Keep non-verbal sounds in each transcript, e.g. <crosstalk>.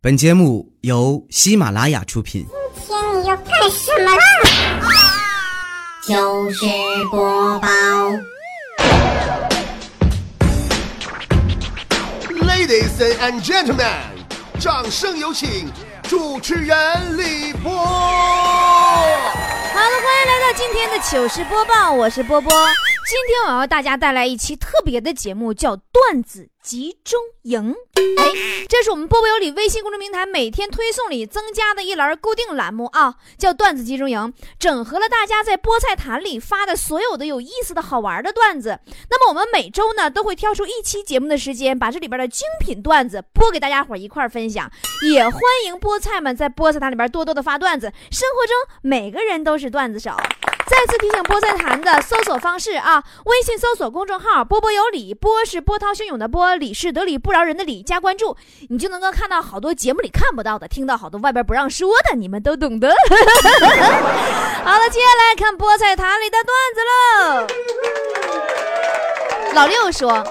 本节目由喜马拉雅出品。今天你要干什么啦？糗事播报，Ladies and gentlemen，掌声有请主持人李波。好了，欢迎来到今天的糗事播报，我是波波。今天我要大家带来一期特别的节目，叫段子集中营。哎，这是我们波波有理微信公众平台每天推送里增加的一栏固定栏目啊，叫段子集中营，整合了大家在菠菜坛里发的所有的有意思的好玩的段子。那么我们每周呢都会挑出一期节目的时间，把这里边的精品段子播给大家伙一块儿分享。也欢迎菠菜们在菠菜坛里边多多的发段子，生活中每个人都是段子手。再次提醒菠菜坛的搜索方式啊，微信搜索公众号“波波有理”，波是波涛汹涌的波，理是得理不饶人的理，加关注，你就能够看到好多节目里看不到的，听到好多外边不让说的，你们都懂得。<laughs> 好了，接下来看菠菜坛里的段子喽。老六说：“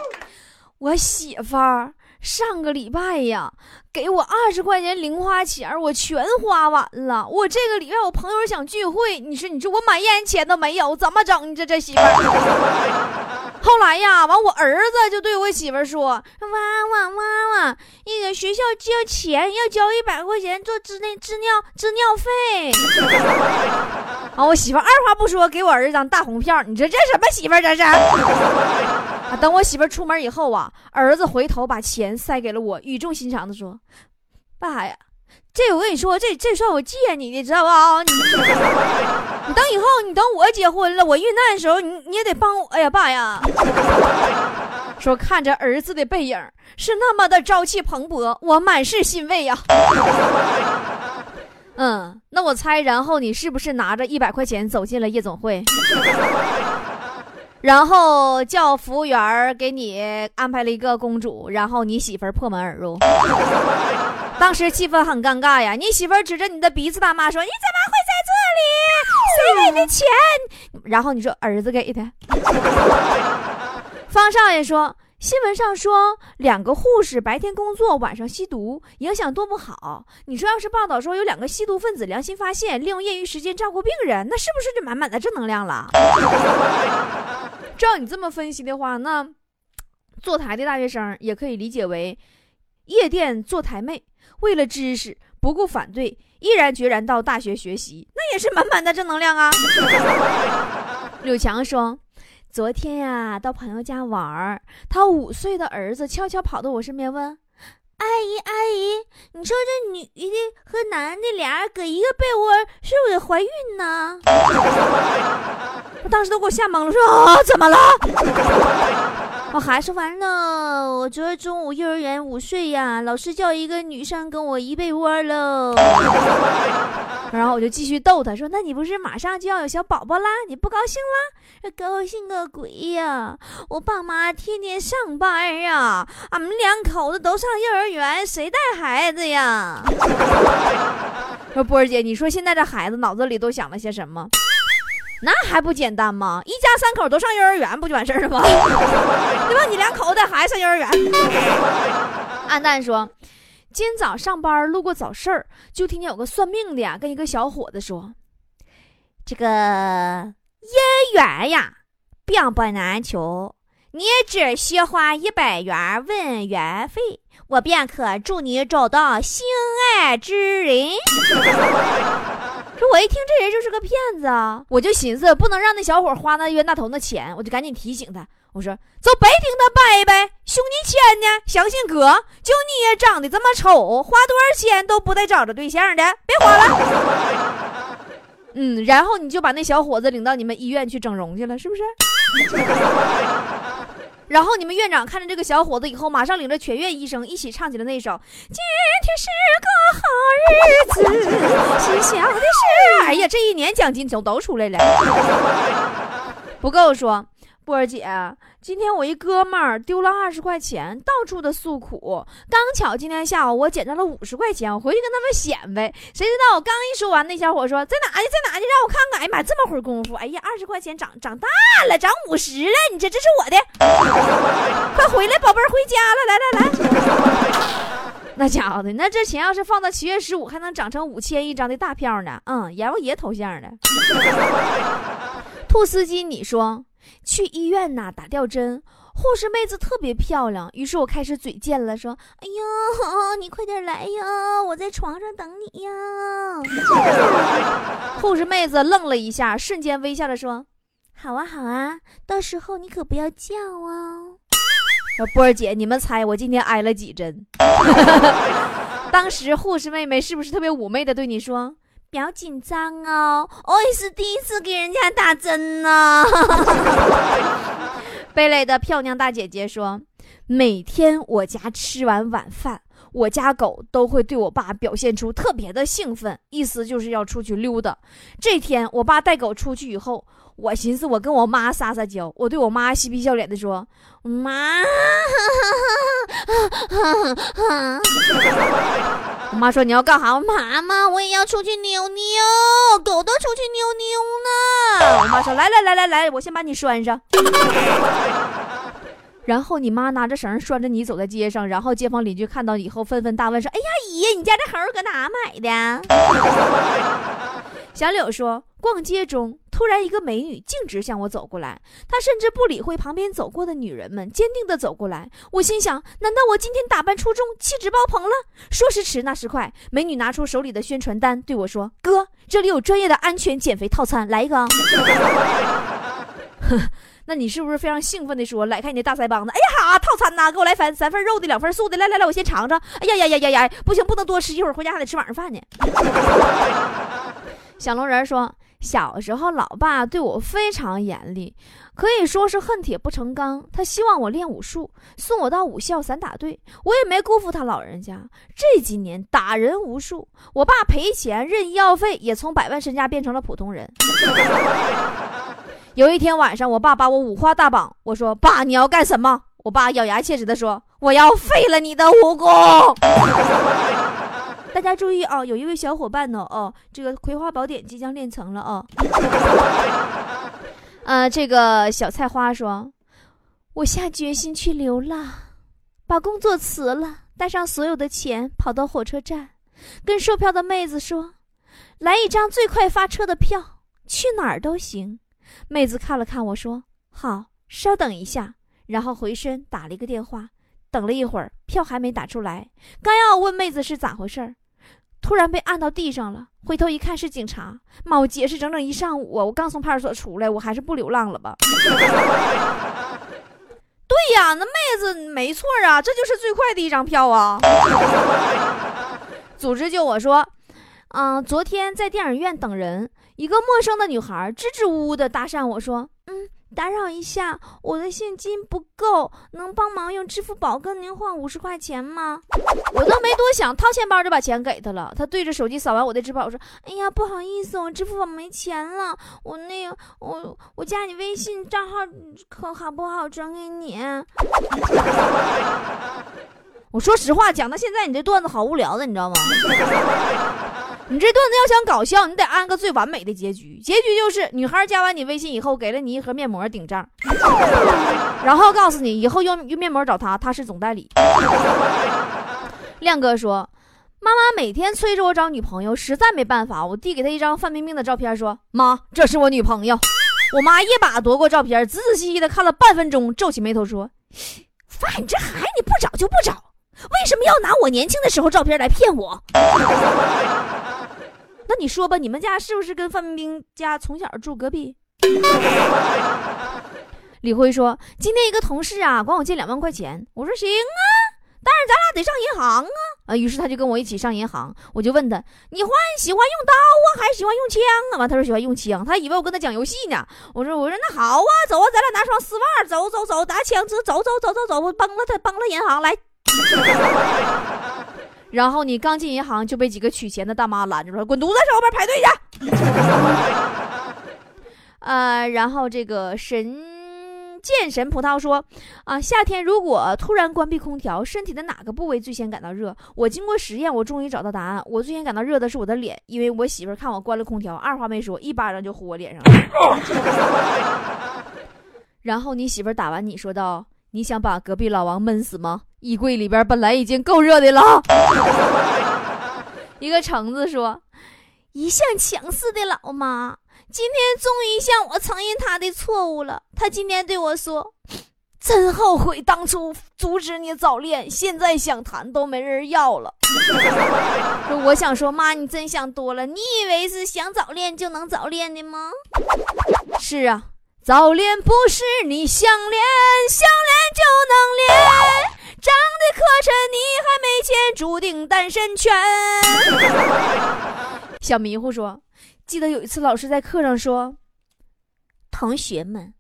我媳妇儿上个礼拜呀，给我二十块钱零花钱，我全花完了。我这个礼拜我朋友想聚会，你说你说我买烟钱都没有，怎么整？你这这媳妇儿。<laughs> 后来呀，完我儿子就对我媳妇儿说：“妈妈妈妈，那个学校交钱要交一百块钱做支那支尿支尿费。<laughs> ”啊，我媳妇儿二话不说给我儿子张大红票，你说这什么媳妇儿这是？啊！等我媳妇儿出门以后啊，儿子回头把钱塞给了我，语重心长的说：“爸呀，这我跟你说，这这算我借你的，知道吧？你你等以后，你等我结婚了，我遇难的时候，你你也得帮我哎呀，爸呀！” <laughs> 说看着儿子的背影是那么的朝气蓬勃，我满是欣慰呀。<laughs> 嗯，那我猜，然后你是不是拿着一百块钱走进了夜总会？然后叫服务员儿给你安排了一个公主，然后你媳妇儿破门而入，<laughs> 当时气氛很尴尬呀。你媳妇儿指着你的鼻子大骂说：“你怎么会在这里？谁给的钱？”然后你说儿子给的。方少爷说。新闻上说，两个护士白天工作，晚上吸毒，影响多不好。你说要是报道说有两个吸毒分子良心发现，利用业余时间照顾病人，那是不是就满满的正能量了？照你这么分析的话，那坐台的大学生也可以理解为夜店坐台妹，为了知识不顾反对，毅然决然到大学学习，那也是满满的正能量啊。<laughs> 柳强说。昨天呀，到朋友家玩儿，他五岁的儿子悄悄跑到我身边问：“阿姨，阿姨，你说这女的和男的俩人搁一个被窝，是不是得怀孕呢？” <laughs> 我当时都给我吓懵了，说：“啊，怎么了？” <laughs> 我孩子说完了，我昨儿中午幼儿园午睡呀，老师叫一个女生跟我一被窝喽。<laughs> 然后我就继续逗他说：“那你不是马上就要有小宝宝啦？你不高兴啦？高兴个鬼呀！我爸妈天天上班呀，俺们两口子都上幼儿园，谁带孩子呀？” <laughs> 说波儿姐，你说现在这孩子脑子里都想了些什么？那还不简单吗？一家三口都上幼儿园，不就完事儿了吗？<laughs> 对吧？你两口子带孩子上幼儿园。<laughs> 安蛋说，今早上班路过早市儿，就听见有个算命的呀，跟一个小伙子说：“这个姻缘呀，并不难求，你只需花一百元问缘费，我便可助你找到心爱之人。”说，我一听这人就是个骗子啊！我就寻思不能让那小伙花那冤大头那钱，我就赶紧提醒他，我说走北京的拜拜，兄弟钱呢？相信哥，就你也长得这么丑，花多少钱都不带找着对象的，别花了。<laughs> 嗯，然后你就把那小伙子领到你们医院去整容去了，是不是？<laughs> 然后你们院长看着这个小伙子以后，马上领着全院医生一起唱起了那首《今天是个好日子》，喜笑的是，哎呀，这一年奖金都都出来了。不够说，波儿姐，今天我一哥们儿丢了二十块钱，到处的诉苦。刚巧今天下午我捡到了五十块钱，我回去跟他们显摆。谁知道我刚一说完，那小伙说在哪呢，在哪呢，让我看看。哎呀妈，这么会儿功夫，哎呀，二十块钱涨涨大了，涨五十了。你这这是我的，快回来，宝贝儿，回家了。来来来，那家伙的，那这钱要是放到七月十五，还能涨成五千一张的大票呢。嗯，阎王爷头像的。<laughs> 兔司机，你说去医院呐打吊针，护士妹子特别漂亮，于是我开始嘴贱了，说：“哎呀，你快点来呀，我在床上等你呀。”护士妹子愣了一下，瞬间微笑着说：“好啊，好啊，到时候你可不要叫哦。”波儿姐，你们猜我今天挨了几针？<laughs> 当时护士妹妹是不是特别妩媚的对你说：“不要紧张哦，我也是第一次给人家打针呢。<laughs> ”贝蕾的漂亮大姐姐说：“每天我家吃完晚饭，我家狗都会对我爸表现出特别的兴奋，意思就是要出去溜达。这天我爸带狗出去以后。”我寻思，我跟我妈撒撒娇，我对我妈嬉皮笑脸的说：“妈。”我妈说：“你要干啥？”妈妈，我也要出去溜溜，狗都出去溜溜呢。我妈说：“来来来来来，我先把你拴上。”然后你妈拿着绳拴着你走在街上，然后街坊邻居看到以后纷纷大问说：“哎呀，姨，你家这猴搁哪买的？”小柳说：“逛街中。”突然，一个美女径直向我走过来，她甚至不理会旁边走过的女人们，坚定地走过来。我心想：难道我今天打扮出众，气质爆棚了？说时迟，那时快，美女拿出手里的宣传单，对我说：“哥，这里有专业的安全减肥套餐，来一个。<laughs> ”那你是不是非常兴奋地说：“来看你那大腮帮子！”哎呀，哈，套餐呐，给我来三三份肉的，两份素的。来来来，我先尝尝。哎呀呀呀呀呀，不行，不能多吃，一会儿回家还得吃晚上饭呢。小龙人说。小时候，老爸对我非常严厉，可以说是恨铁不成钢。他希望我练武术，送我到武校散打队，我也没辜负他老人家。这几年打人无数，我爸赔钱认医药费，也从百万身家变成了普通人。<laughs> 有一天晚上，我爸把我五花大绑，我说：“爸，你要干什么？”我爸咬牙切齿地说：“我要废了你的武功。”大家注意啊！有一位小伙伴呢，哦，这个《葵花宝典》即将练成了哦。<laughs> 呃，这个小菜花说：“我下决心去流浪，把工作辞了，带上所有的钱，跑到火车站，跟售票的妹子说，来一张最快发车的票，去哪儿都行。”妹子看了看我说：“好，稍等一下。”然后回身打了一个电话，等了一会儿，票还没打出来，刚要问妹子是咋回事儿。突然被按到地上了，回头一看是警察。妈，我解释整整一上午！我刚从派出所出来，我还是不流浪了吧？<laughs> 对呀，那妹子没错啊，这就是最快的一张票啊！<laughs> 组织就我说，嗯，昨天在电影院等人，一个陌生的女孩支支吾吾的搭讪我说，嗯。打扰一下，我的现金不够，能帮忙用支付宝跟您换五十块钱吗？我都没多想，掏钱包就把钱给他了。他对着手机扫完我的支付宝说：“哎呀，不好意思，我支付宝没钱了。我那个，我我加你微信账号可好不好？转给你。<laughs> ”我说实话，讲到现在，你这段子好无聊的，你知道吗？你这段子要想搞笑，你得安个最完美的结局。结局就是女孩加完你微信以后，给了你一盒面膜顶账，然后告诉你以后用用面膜找他，他是总代理。亮哥说：“妈妈每天催着我找女朋友，实在没办法，我递给她一张范冰冰的照片，说：妈，这是我女朋友。我妈一把夺过照片，仔仔细细的看了半分钟，皱起眉头说：妈，你这孩子你不找就不找，为什么要拿我年轻的时候照片来骗我？”你说吧，你们家是不是跟范冰冰家从小住隔壁？<laughs> 李辉说：“今天一个同事啊，管我借两万块钱。”我说：“行啊，但是咱俩得上银行啊。”啊，于是他就跟我一起上银行。我就问他：“你欢喜欢用刀啊，还是喜欢用枪啊？”完，他说喜欢用枪。他以为我跟他讲游戏呢。我说：“我说那好啊，走啊，咱俩拿双丝袜，走走走，拿枪走走走走走，我崩了他，崩了银行来。”然后你刚进银行就被几个取钱的大妈拦住了，滚犊子，上后边排队去。<laughs> 呃，然后这个神剑神葡萄说，啊，夏天如果突然关闭空调，身体的哪个部位最先感到热？我经过实验，我终于找到答案，我最先感到热的是我的脸，因为我媳妇看我关了空调，二话没说，一巴掌就呼我脸上了。<laughs> 然后你媳妇打完你说道：“你想把隔壁老王闷死吗？”衣柜里边本来已经够热的了。一个橙子说：“一向强势的老妈，今天终于向我承认她的错误了。她今天对我说：‘真后悔当初阻止你早恋，现在想谈都没人要了。’我想说，妈，你真想多了。你以为是想早恋就能早恋的吗？是啊，早恋不是你想恋，想恋就能恋。”长得磕碜，你还没钱，注定单身圈。小迷糊说：“记得有一次，老师在课上说，同学们，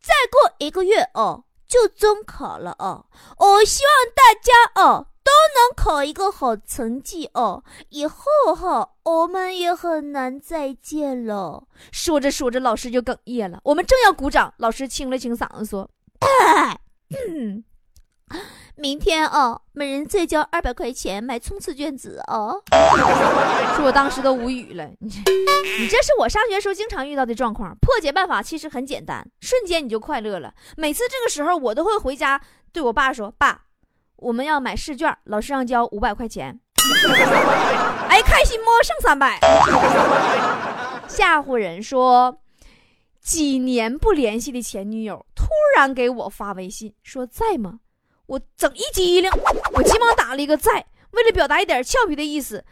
再过一个月哦，就中考了哦，我希望大家哦都能考一个好成绩哦，以后哈我们也很难再见了。”说着说着，老师就哽咽了。我们正要鼓掌，老师清了清嗓子说：“。<coughs> ”明天哦，每人再交二百块钱买冲刺卷子哦。说我当时都无语了，你你这是我上学时候经常遇到的状况。破解办法其实很简单，瞬间你就快乐了。每次这个时候，我都会回家对我爸说：“爸，我们要买试卷，老师让交五百块钱。”哎，开心不？剩三百。吓唬人说，几年不联系的前女友突然给我发微信说在吗？我整一激灵，我急忙打了一个在，为了表达一点俏皮的意思，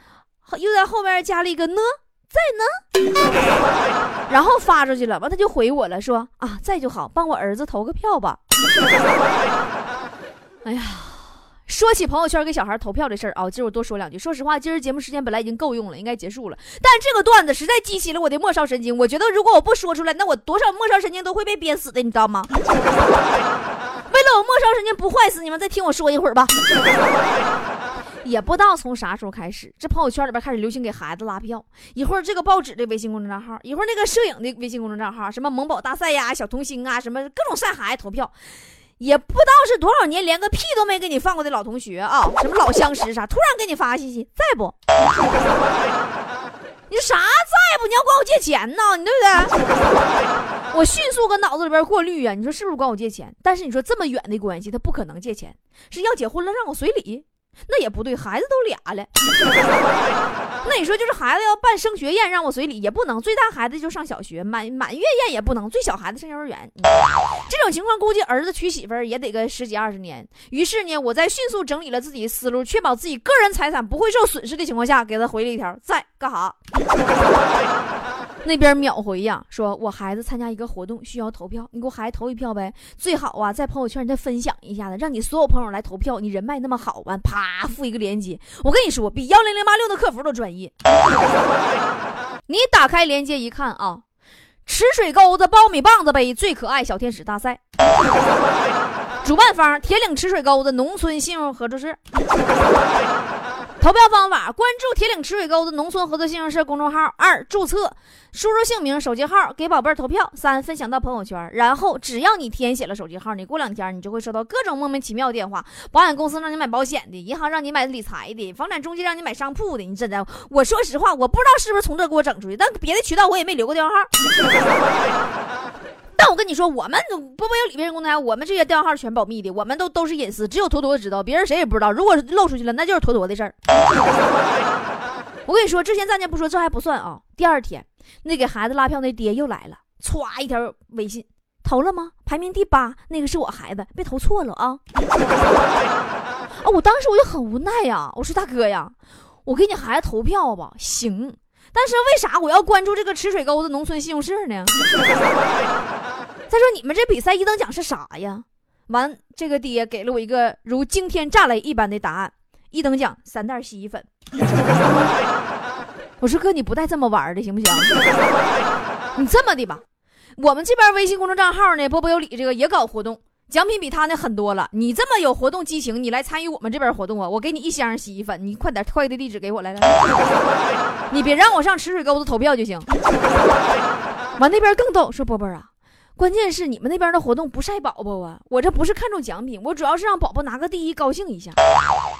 又在后面加了一个呢，在呢，<laughs> 然后发出去了。完他就回我了，说啊在就好，帮我儿子投个票吧。<laughs> 哎呀，说起朋友圈给小孩投票的事儿啊，今儿我多说两句。说实话，今儿节目时间本来已经够用了，应该结束了，但这个段子实在激起了我的末梢神经。我觉得如果我不说出来，那我多少末梢神经都会被憋死的，你知道吗？<laughs> 为了我末梢神经不坏死，你们再听我说一会儿吧。<laughs> 也不知道从啥时候开始，这朋友圈里边开始流行给孩子拉票。一会儿这个报纸的微信公众账号，一会儿那个摄影的微信公众账号，什么萌宝大赛呀、小童星啊，什么各种晒孩子投票。也不知道是多少年连个屁都没给你放过的老同学啊，什么老相识啥，突然给你发信息，在不？<laughs> 你啥在不？你要管我借钱呢？你对不对？我迅速跟脑子里边过滤啊！你说是不是管我借钱？但是你说这么远的关系，他不可能借钱，是要结婚了让我随礼。那也不对，孩子都俩了。<laughs> 那你说就是孩子要办升学宴，让我随礼也不能。最大孩子就上小学，满满月宴也不能。最小孩子上幼儿园，这种情况估计儿子娶媳妇也得个十几二十年。于是呢，我在迅速整理了自己的思路，确保自己个人财产不会受损失的情况下，给他回了一条在干哈。那边秒回呀，说我孩子参加一个活动需要投票，你给我孩子投一票呗。最好啊，在朋友圈再分享一下子，让你所有朋友来投票。你人脉那么好，完啪附一个链接。我跟你说，比幺零零八六的客服都专业。<laughs> 你打开链接一看啊，池水沟子苞米棒子杯最可爱小天使大赛，主办方铁岭池水沟子农村信用合作社。投票方法：关注铁岭池水沟子农村合作信用社公众号。二、注册，输入姓名、手机号，给宝贝儿投票。三、分享到朋友圈。然后，只要你填写了手机号，你过两天你就会收到各种莫名其妙的电话：保险公司让你买保险的，银行让你买理财的，房产中介让你买商铺的。你真的，我说实话，我不知道是不是从这给我整出去，但别的渠道我也没留过电话号。但我跟你说，我们波波有理微信公众号，我们这些电话号全保密的，我们都都是隐私，只有坨坨知道，别人谁也不知道。如果漏出去了，那就是坨坨的事儿。<laughs> 我跟你说，之前暂且不说，这还不算啊。第二天，那给孩子拉票那爹又来了，歘一条微信，投了吗？排名第八，那个是我孩子，别投错了啊！<laughs> 啊，我当时我就很无奈呀，我说大哥呀，我给你孩子投票吧，行。但是为啥我要关注这个池水沟子农村信用社呢？<laughs> 再说你们这比赛一等奖是啥呀？完，这个爹给了我一个如惊天炸雷一般的答案：一等奖三袋洗衣粉。<laughs> 我说哥，你不带这么玩的行不行？你这么的吧，我们这边微信公众账号呢，波波有理这个也搞活动。奖品比他那狠多了，你这么有活动激情，你来参与我们这边活动啊！我给你一箱洗衣粉，你快点快递地址给我来来，<laughs> 你别让我上池水沟子投票就行。完那边更逗，说波波啊，关键是你们那边的活动不晒宝宝啊，我这不是看中奖品，我主要是让宝宝拿个第一高兴一下。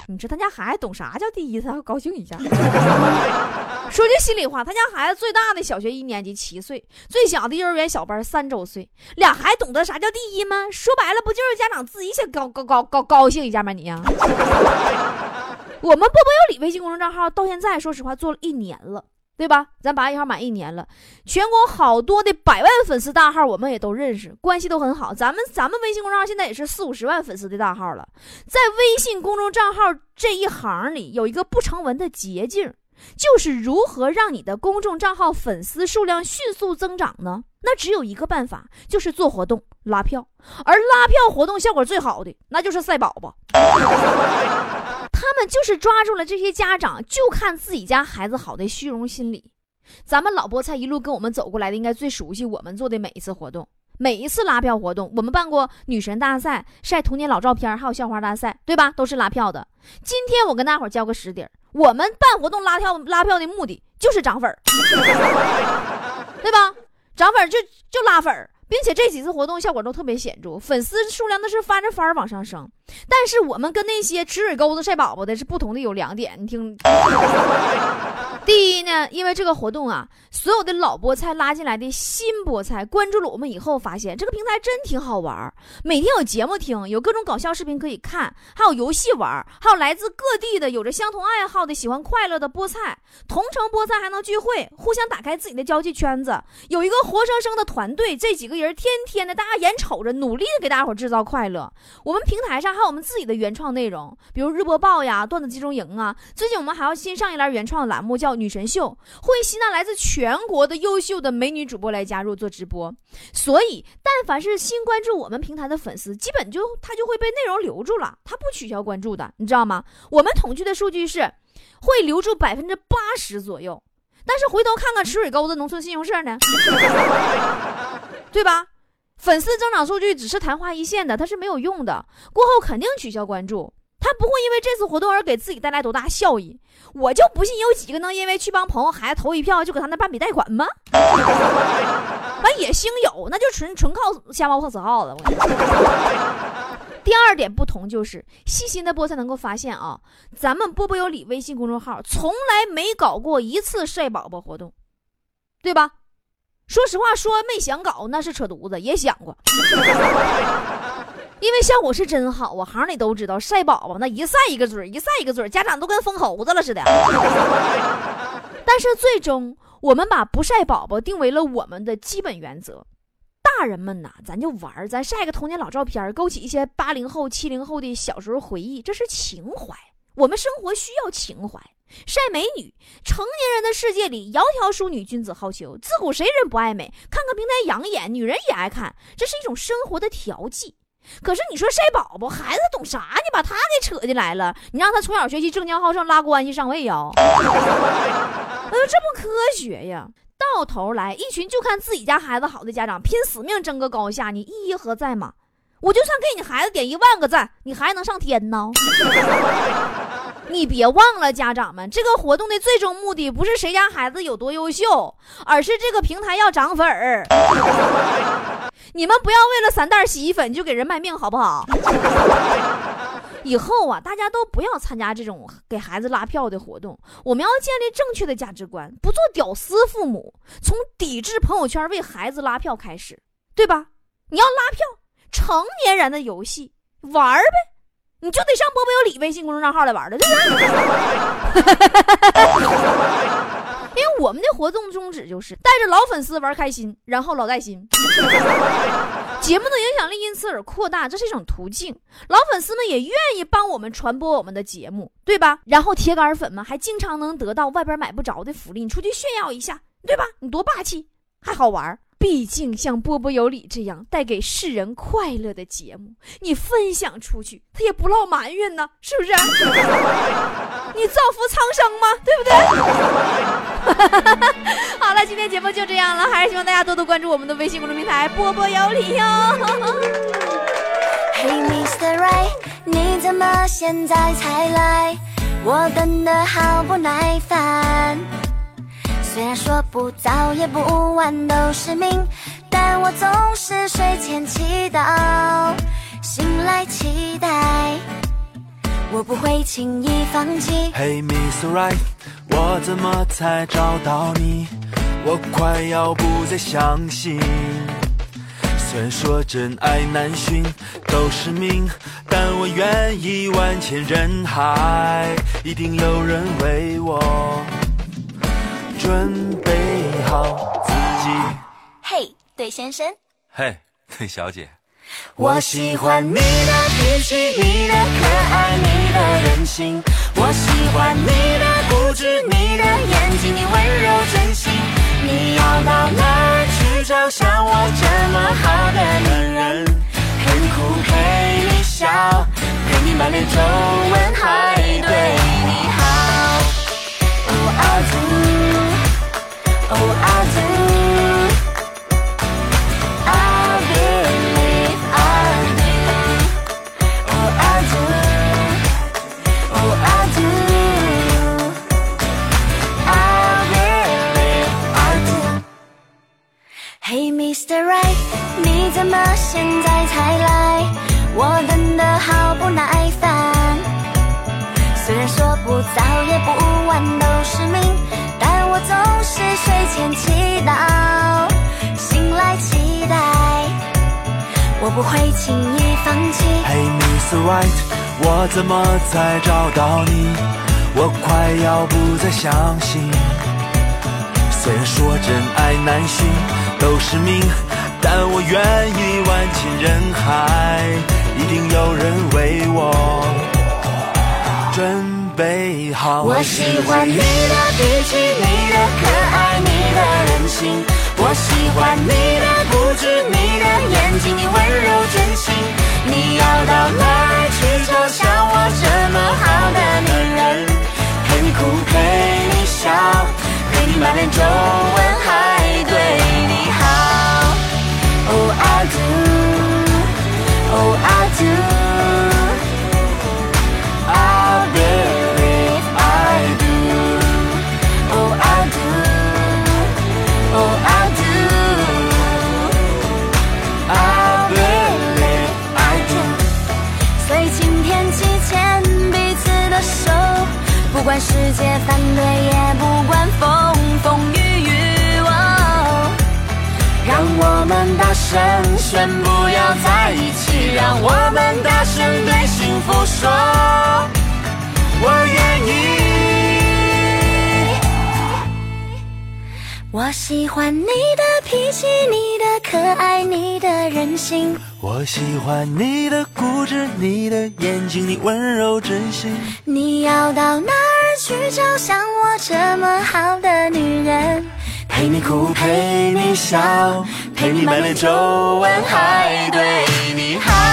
你说他家孩子懂啥叫第一，他高兴一下。<laughs> 说句心里话，他家孩子最大的小学一年级七岁，最小的幼儿园小班三周岁，俩孩子懂得啥叫第一吗？说白了，不就是家长自己想高高高高高兴一下吗？你呀，我们波波有理微信公众账号到现在，说实话做了一年了。对吧？咱八月一号满一年了，全国好多的百万粉丝大号，我们也都认识，关系都很好。咱们咱们微信公众号现在也是四五十万粉丝的大号了。在微信公众账号这一行里，有一个不成文的捷径，就是如何让你的公众账号粉丝数量迅速增长呢？那只有一个办法，就是做活动拉票。而拉票活动效果最好的，那就是赛宝宝。<laughs> 他们就是抓住了这些家长就看自己家孩子好的虚荣心理。咱们老菠菜一路跟我们走过来的，应该最熟悉我们做的每一次活动，每一次拉票活动。我们办过女神大赛、晒童年老照片，还有校花大赛，对吧？都是拉票的。今天我跟大伙交个实底儿，我们办活动拉票拉票的目的就是涨粉儿，对吧？涨粉就就拉粉儿。并且这几次活动效果都特别显著，粉丝数量那是翻着番往上升。但是我们跟那些吃水沟子晒宝宝的是不同的，有两点，你听。第一呢，因为这个活动啊，所有的老菠菜拉进来的新菠菜关注了我们以后，发现这个平台真挺好玩儿每天有节目听，有各种搞笑视频可以看，还有游戏玩儿，还有来自各地的有着相同爱好的喜欢快乐的菠菜，同城菠菜还能聚会，互相打开自己的交际圈子，有一个活生生的团队，这几个人天天的，大家眼瞅着，努力的给大伙制造快乐。我们平台上还有我们自己的原创内容，比如日播报呀、段子集中营啊。最近我们还要新上一栏原创栏目，叫。女神秀会吸纳来自全国的优秀的美女主播来加入做直播，所以但凡是新关注我们平台的粉丝，基本就他就会被内容留住了，他不取消关注的，你知道吗？我们统计的数据是会留住百分之八十左右，但是回头看看池水沟子农村信用社呢，对吧？粉丝增长数据只是昙花一现的，它是没有用的，过后肯定取消关注。他不会因为这次活动而给自己带来多大效益，我就不信有几个能因为去帮朋友孩子投一票就给他那办笔贷款吗？完也兴有，那就纯纯靠瞎猫碰死耗子。我第二点不同就是，细心的菠菜能够发现啊，咱们波波有理微信公众号从来没搞过一次晒宝宝活动，对吧？说实话，说没想搞那是扯犊子，也想过。因为效果是真好啊，行里都知道晒宝宝那一晒一个嘴一晒一个嘴家长都跟疯猴子了似的。<laughs> 但是最终我们把不晒宝宝定为了我们的基本原则。大人们呐，咱就玩咱晒个童年老照片，勾起一些八零后、七零后的小时候回忆，这是情怀。我们生活需要情怀。晒美女，成年人的世界里，窈窕淑女，君子好逑。自古谁人不爱美？看看平台养眼，女人也爱看，这是一种生活的调剂。可是你说晒宝宝，孩子懂啥？你把他给扯进来了，你让他从小学习争强好胜，拉关系上位呀？<laughs> 哎呦，这不科学呀！到头来，一群就看自己家孩子好的家长拼死命争个高下，你意义何在嘛？我就算给你孩子点一万个赞，你还能上天呢？<laughs> 你别忘了，家长们，这个活动的最终目的不是谁家孩子有多优秀，而是这个平台要涨粉儿。<laughs> 你们不要为了三袋洗衣粉就给人卖命，好不好？<laughs> 以后啊，大家都不要参加这种给孩子拉票的活动。我们要建立正确的价值观，不做屌丝父母，从抵制朋友圈为孩子拉票开始，对吧？你要拉票，成年人的游戏玩呗。你就得上波波有理微信公众账号来玩了，对不对？<laughs> 因为我们的活动宗旨就是带着老粉丝玩开心，然后老带新。节目的影响力因此而扩大，这是一种途径。老粉丝们也愿意帮我们传播我们的节目，对吧？然后铁杆粉们还经常能得到外边买不着的福利，你出去炫耀一下，对吧？你多霸气，还好玩。毕竟像波波有理这样带给世人快乐的节目，你分享出去，他也不落埋怨呢，是不是？<laughs> 你造福苍生吗？对不对？<laughs> 好了，今天节目就这样了，还是希望大家多多关注我们的微信公众平台“波波有理”哟。Hey Mr. Right，你怎么现在才来？我等得好不耐烦。虽然说不早也不晚都是命，但我总是睡前祈祷，醒来期待，我不会轻易放弃。Hey Mr. Right，我怎么才找到你？我快要不再相信。虽然说真爱难寻，都是命，但我愿意万千人海，一定有人为我准备好自己。嘿，对先生，嘿，对小姐。我喜欢你的脾气，你的可爱，你的任性。我喜欢你的固执，你的眼睛，你温柔真心。你要到哪儿去找像我这么好的女人？陪你哭，陪你笑，陪你满脸皱纹，还对你 Hey Mr. Right，你怎么现在才来？我等得好不耐烦。虽然说不早也不晚都是命，总是睡前祈祷，醒来期待，我不会轻易放弃。Hey，Mr. Right，我怎么才找到你？我快要不再相信。虽然说真爱难寻，都是命，但我愿意万千人海，一定有人为我准备好。我喜欢你的脾气，你的可爱，你的任性。我喜欢你的固执，你的眼睛，你温柔真心。你要到哪儿去找像我这么好的女人？陪你哭，陪你笑，陪你满脸皱纹，声宣不要在一起，让我们大声对幸福说，我愿意。我喜欢你的脾气，你的可爱，你的任性。我喜欢你的固执，你的眼睛，你温柔真心。你要到哪儿去找像我这么好的女人？陪你哭，陪你笑，陪你满脸皱纹，还对你好。